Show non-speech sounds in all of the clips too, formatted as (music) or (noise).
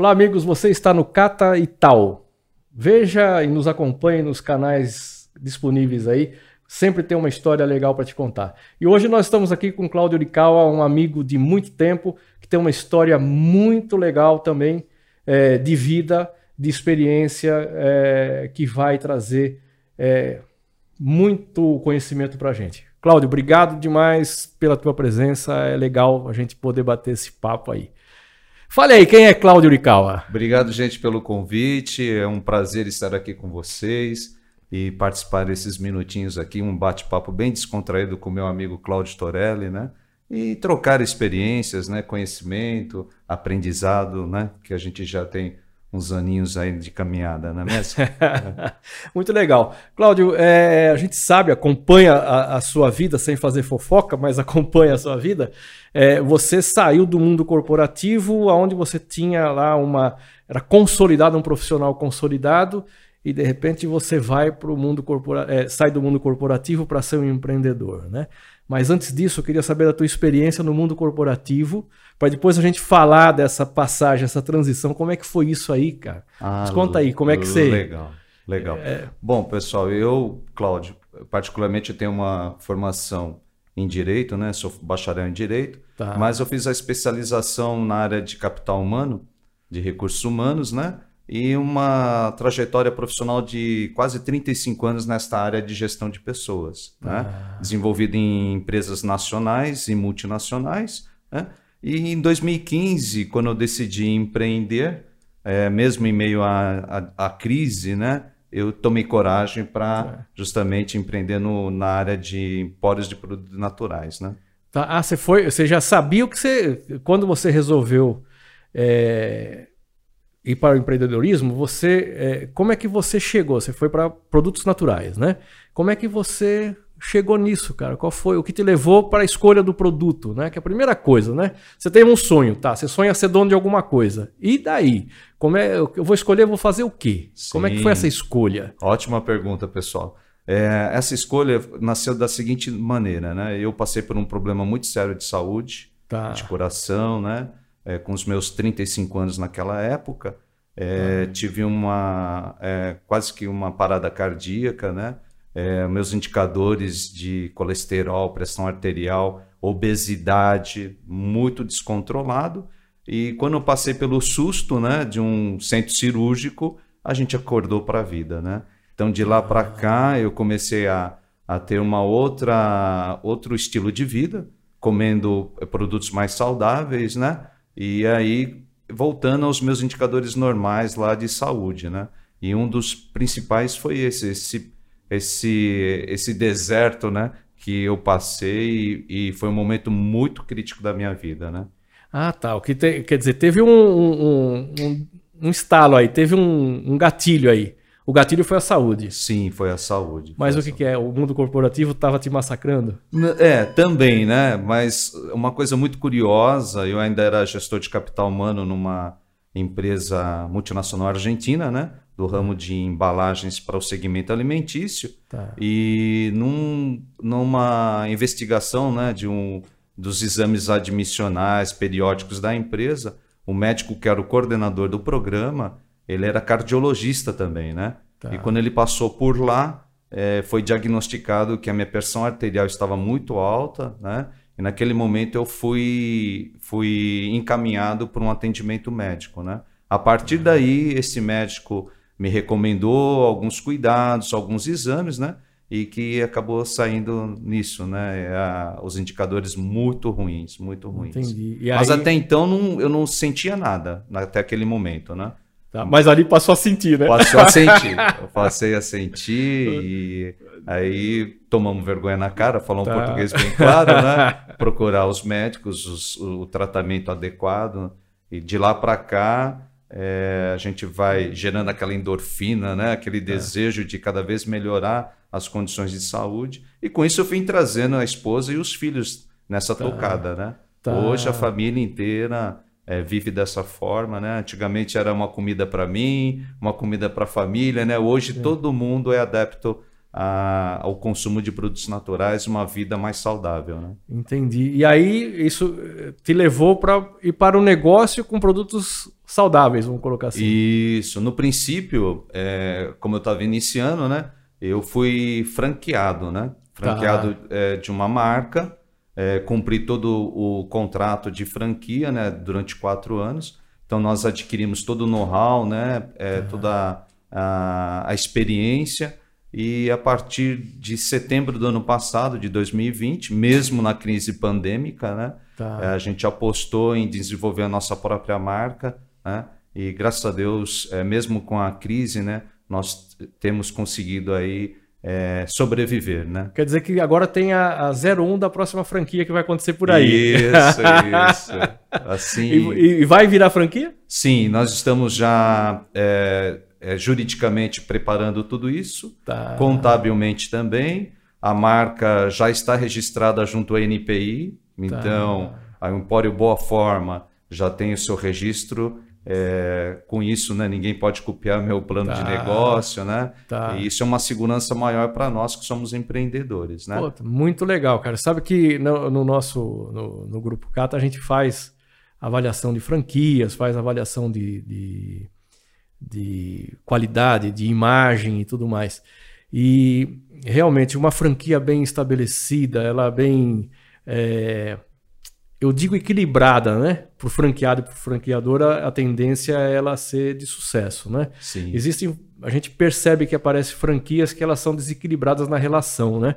Olá, amigos, você está no Cata e Tal. Veja e nos acompanhe nos canais disponíveis aí. Sempre tem uma história legal para te contar. E hoje nós estamos aqui com Cláudio Urikawa, um amigo de muito tempo, que tem uma história muito legal também é, de vida, de experiência, é, que vai trazer é, muito conhecimento para a gente. Cláudio, obrigado demais pela tua presença. É legal a gente poder bater esse papo aí. Fale aí, quem é Cláudio Urikawa? Obrigado, gente, pelo convite. É um prazer estar aqui com vocês e participar desses minutinhos aqui, um bate-papo bem descontraído com meu amigo Cláudio Torelli, né? E trocar experiências, né? Conhecimento, aprendizado, né? Que a gente já tem uns aninhos aí de caminhada, não é mesmo? (laughs) Muito legal. Cláudio, é, a gente sabe, acompanha a, a, sua vida sem fazer fofoca, mas acompanha a sua vida. É, você saiu do mundo corporativo, onde você tinha lá uma. Era consolidado, um profissional consolidado, e de repente você vai para o mundo corporativo, é, sai do mundo corporativo para ser um empreendedor, né? Mas antes disso, eu queria saber da tua experiência no mundo corporativo, para depois a gente falar dessa passagem, essa transição. Como é que foi isso aí, cara? Ah, conta aí, como é que você. Legal, legal. É... Bom, pessoal, eu, Cláudio, particularmente tenho uma formação em direito, né? Sou bacharel em direito, tá. mas eu fiz a especialização na área de capital humano, de recursos humanos, né? E uma trajetória profissional de quase 35 anos nesta área de gestão de pessoas, né? ah. desenvolvida em empresas nacionais e multinacionais. Né? E em 2015, quando eu decidi empreender, é, mesmo em meio à, à, à, crise, né? eu tomei coragem para justamente empreender no, na área de empórios de produtos naturais. Né? Tá. Ah, você foi, você já sabia o que você, quando você resolveu é e para o empreendedorismo, você, é, como é que você chegou? Você foi para produtos naturais, né? Como é que você chegou nisso, cara? Qual foi o que te levou para a escolha do produto, né? Que é a primeira coisa, né? Você tem um sonho, tá? Você sonha ser dono de alguma coisa. E daí? Como é? Eu vou escolher, vou fazer o quê? Sim. Como é que foi essa escolha? Ótima pergunta, pessoal. É, essa escolha nasceu da seguinte maneira, né? Eu passei por um problema muito sério de saúde, tá. de coração, né? É, com os meus 35 anos naquela época, é, uhum. tive uma é, quase que uma parada cardíaca, né? É, meus indicadores de colesterol, pressão arterial, obesidade, muito descontrolado. E quando eu passei pelo susto, né, de um centro cirúrgico, a gente acordou para a vida, né? Então de lá para cá eu comecei a, a ter uma outra outro estilo de vida, comendo produtos mais saudáveis, né? E aí, voltando aos meus indicadores normais lá de saúde, né? E um dos principais foi esse, esse, esse, esse deserto, né? Que eu passei e, foi um momento muito crítico da minha vida, né? Ah, tá. O que te, quer dizer, teve um, um, um, um estalo aí, teve um, um gatilho aí. O gatilho foi a saúde. Sim, foi a saúde. Mas o que, que, é? O mundo corporativo estava te massacrando? É, também, né? Mas uma coisa muito curiosa, eu ainda era gestor de capital humano numa empresa multinacional argentina, né? Do ramo de embalagens para o segmento alimentício. Tá. E num, numa investigação né, de um, dos exames admissionais periódicos da empresa, o médico que era o coordenador do programa ele era cardiologista também, né? Tá. E quando ele passou por lá, é, foi diagnosticado que a minha pressão arterial estava muito alta, né? E naquele momento eu fui, fui encaminhado para um atendimento médico, né? A partir daí, esse médico me recomendou alguns cuidados, alguns exames, né? E que acabou saindo nisso, né? É, os indicadores muito ruins, muito ruins. Entendi. Aí... Mas até então não, eu não sentia nada, até aquele momento, né? Tá, mas ali passou a sentir, né? Passou a sentir. (laughs) Eu passei a sentir e aí tomamos vergonha na cara, falar um tá. português bem claro, né? (laughs) Procurar os médicos, os, o tratamento adequado. E de lá para cá, é, a gente vai gerando aquela endorfina, né? Aquele tá. desejo de cada vez melhorar as condições de saúde. E com isso eu vim trazendo a esposa e os filhos nessa tá. tocada, né? Tá. Hoje a família inteira é, vive dessa forma, né? Antigamente era uma comida para mim, uma comida para a família, né? Hoje é. todo mundo é adepto a, ao consumo de produtos naturais, uma vida mais saudável, né? Entendi. E aí isso eh, te levou para ir para o negócio com produtos saudáveis, vamos colocar assim. Isso. No princípio, é, como eu estava iniciando, né? Eu fui franqueado, né? Franqueado tá. é, de uma marca, é, cumpri todo o contrato de franquia, né? Durante quatro anos. Então nós adquirimos todo o know-how, né? É, toda a, a experiência e a partir de setembro do ano passado, de 2020, mesmo na crise pandêmica, né, tá. Eh, a gente apostou em desenvolver a nossa própria marca, né, e graças a Deus, é, mesmo com a crise, né, nós temos conseguido aí é, sobreviver, né? Quer dizer que agora tem a, a 01 da próxima franquia que vai acontecer por aí. Isso, isso. (laughs) Assim... E, e vai virar franquia? Sim, nós estamos já é, é, juridicamente preparando tudo isso, tá. contabilmente também. A marca já está registrada junto à NPI, então tá. a Empório Boa Forma já tem o seu registro. É, com isso, né, ninguém pode copiar meu plano tá. de negócio, né? Tá. E isso é uma segurança maior para nós que somos empreendedores, né? Pô, muito legal, cara. Sabe que no, no nosso no, no, grupo Cata a gente faz avaliação de franquias, faz avaliação de, de de qualidade, de imagem e tudo mais. E realmente uma franquia bem estabelecida, ela bem, é, eu digo equilibrada, né? Para o franqueado e para o franqueador, a, a, tendência é ela ser de sucesso, né? Sim. Existem, a gente percebe que aparecem franquias que elas são desequilibradas na relação, né?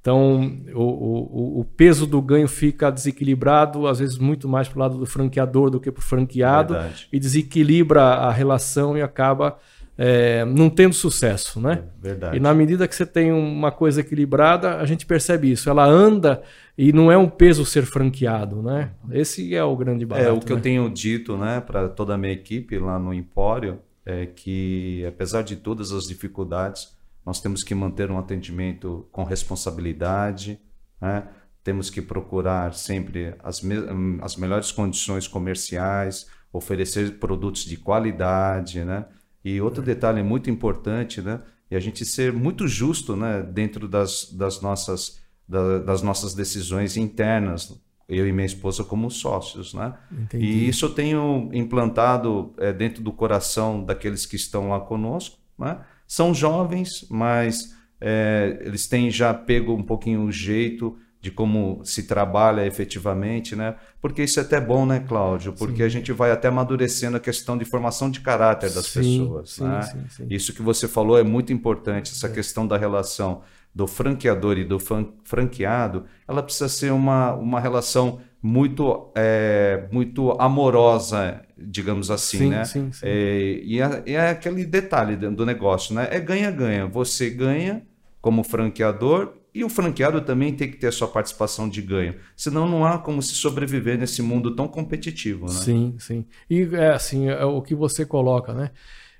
Então, o, o, o, peso do ganho fica desequilibrado, às vezes muito mais para o lado do franqueador do que para o franqueado, Verdade. e desequilibra a relação e acaba é, não tendo sucesso. Né? Verdade. E na medida que você tem uma coisa equilibrada, a gente percebe isso. Ela anda e não é um peso ser franqueado. Né? Esse é o grande barato. É, o que né? eu tenho dito né, para toda a minha equipe lá no Empório é que, apesar de todas as dificuldades, nós temos que manter um atendimento com responsabilidade, né? temos que procurar sempre as, me as melhores condições comerciais, oferecer produtos de qualidade, né? E outro detalhe muito importante, né? E a gente ser muito justo, né? Dentro das, das nossas da, das nossas decisões internas, eu e minha esposa como sócios, né? Entendi. E isso eu tenho implantado é, dentro do coração daqueles que estão lá conosco, né? São jovens, mas é, eles têm já pego um pouquinho o jeito de como se trabalha efetivamente, né? Porque isso é até bom, né, Cláudio? Porque sim. a gente vai até amadurecendo a questão de formação de caráter das sim, pessoas, sim, né? Isso que você falou é muito importante, essa é. questão da relação do franqueador e do franqueado, ela precisa ser uma, uma relação muito, é, muito amorosa, digamos assim, sim, né? Sim, sim. É, e é, é, aquele detalhe do negócio, né? É ganha-ganha. Você ganha como franqueador e o franqueado também tem que ter a sua participação de ganho. Senão não há como se sobreviver nesse mundo tão competitivo, né? Sim, sim. E é assim, é o que você coloca, né?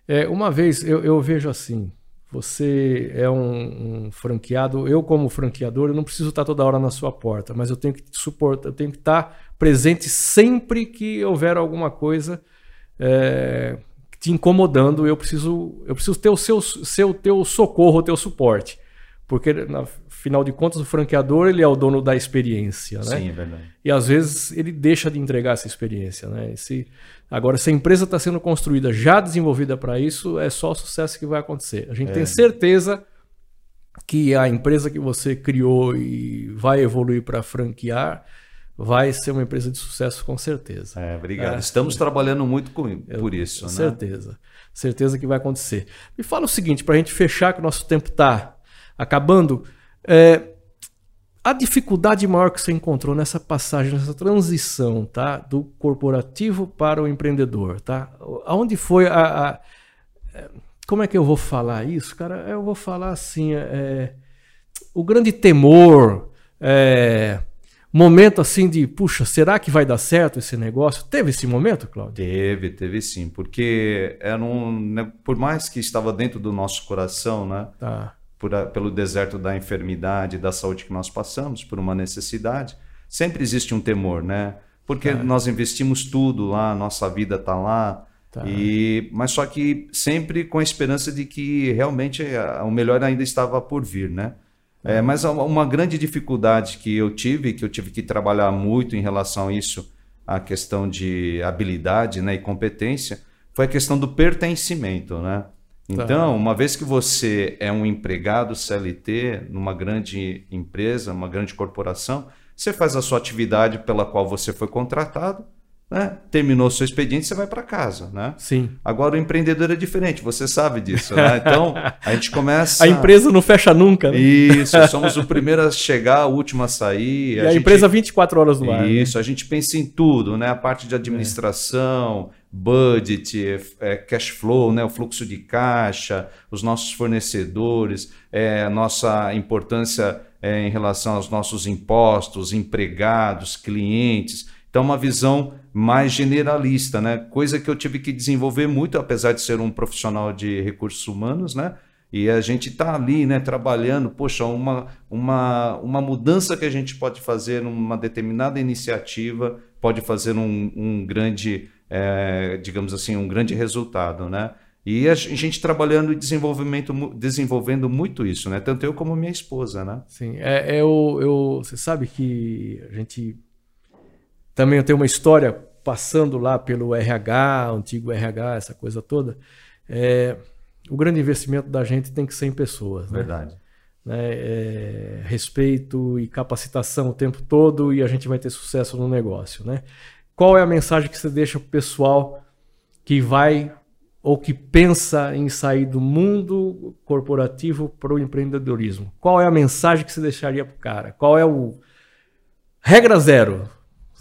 É, uma vez eu, eu vejo assim, você é um, um, franqueado, eu como franqueador, eu não preciso estar toda hora na sua porta, mas eu tenho que suportar, eu tenho que estar presente sempre que houver alguma coisa é, te incomodando. Eu preciso, eu preciso ter o seu, seu teu socorro, o teu suporte, porque na, Afinal de contas, o franqueador ele é o dono da experiência, né? Sim, é verdade. E às vezes ele deixa de entregar essa experiência, né? Se, agora, se a empresa está sendo construída, já desenvolvida para isso, é só o sucesso que vai acontecer. A gente é. tem certeza que a empresa que você criou e vai evoluir para franquear vai ser uma empresa de sucesso com certeza. É, obrigado. É. Estamos trabalhando muito com, por isso, né? Certeza. Certeza que vai acontecer. Me fala o seguinte, para a gente fechar, que o nosso tempo está acabando. É, a dificuldade maior que você encontrou nessa passagem, nessa transição, tá, do corporativo para o empreendedor, tá? Aonde foi a, a é, como é que eu vou falar isso, cara? Eu vou falar assim, é, o grande temor, é, momento assim de, puxa, será que vai dar certo esse negócio? Teve esse momento, Claudio? Teve, teve sim, porque era um, né, por mais que estava dentro do nosso coração, né? Tá por a, pelo deserto da enfermidade, da saúde que nós passamos, por uma necessidade, sempre existe um temor, né? Porque é. nós investimos tudo lá, nossa vida está lá, tá. e mas só que sempre com a esperança de que realmente o melhor ainda estava por vir, né? É, mas uma grande dificuldade que eu tive, que eu tive que trabalhar muito em relação a isso, a questão de habilidade né, e competência, foi a questão do pertencimento, né? Tá. Então, uma vez que você é um empregado CLT numa grande empresa, uma grande corporação, você faz a sua atividade pela qual você foi contratado, né? terminou seu expediente, você vai para casa. Né? Sim. Agora o empreendedor é diferente, você sabe disso. Né? Então a gente começa. A empresa não fecha nunca. Né? Isso, somos o primeiro a chegar, o último a sair. E a, a gente... empresa 24 horas no ar. Né? Isso, né? a gente pensa em tudo, né? A parte de administração. É budget, é, cash flow, né, o fluxo de caixa, os nossos fornecedores, é, nossa importância é, em relação aos nossos impostos, empregados, clientes. Então, uma visão mais generalista, né? Coisa que eu tive que desenvolver muito, apesar de ser um profissional de recursos humanos, né? E a gente está ali, né, trabalhando, poxa, uma, uma, uma mudança que a gente pode fazer numa determinada iniciativa pode fazer um, um grande é, digamos assim, um grande resultado, né? E a gente trabalhando e desenvolvimento, desenvolvendo muito isso, né? Tanto eu como minha esposa, né? Sim, é, é eu, eu, você sabe que a gente também tem uma história passando lá pelo RH, antigo RH, essa coisa toda. É, o grande investimento da gente tem que ser em pessoas, né? Verdade. Né? É, respeito e capacitação o tempo todo e a gente vai ter sucesso no negócio, né? Qual é a mensagem que você deixa para o pessoal que vai ou que pensa em sair do mundo corporativo para o empreendedorismo? Qual é a mensagem que você deixaria para o cara? Qual é o. Regra zero.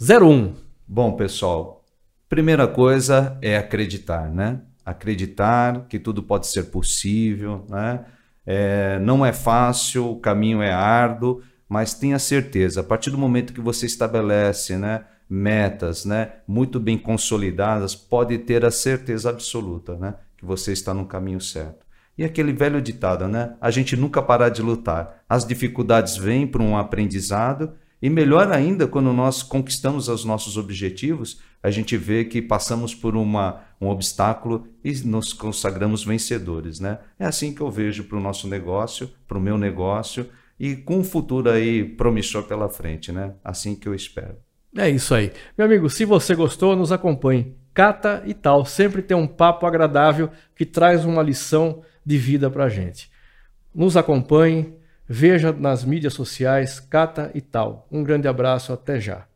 Zero um. Bom, pessoal, primeira coisa é acreditar, né? Acreditar que tudo pode ser possível, né? É, não é fácil, o caminho é árduo, mas tenha certeza, a partir do momento que você estabelece, né? Metas, né, muito bem consolidadas, pode ter a certeza absoluta, né, que você está no caminho certo. E aquele velho ditado, né, a gente nunca parar de lutar. As dificuldades vêm para um aprendizado e melhor ainda quando nós conquistamos os nossos objetivos, a gente vê que passamos por uma, um obstáculo e nos consagramos vencedores, né? É assim que eu vejo para o nosso negócio, para o meu negócio e com um futuro aí promissor pela frente, né? Assim que eu espero. É isso aí. Meu amigo, se você gostou, nos acompanhe. Cata e tal. Sempre tem um papo agradável que traz uma lição de vida pra gente. Nos acompanhe, veja nas mídias sociais, Cata e tal. Um grande abraço, até já.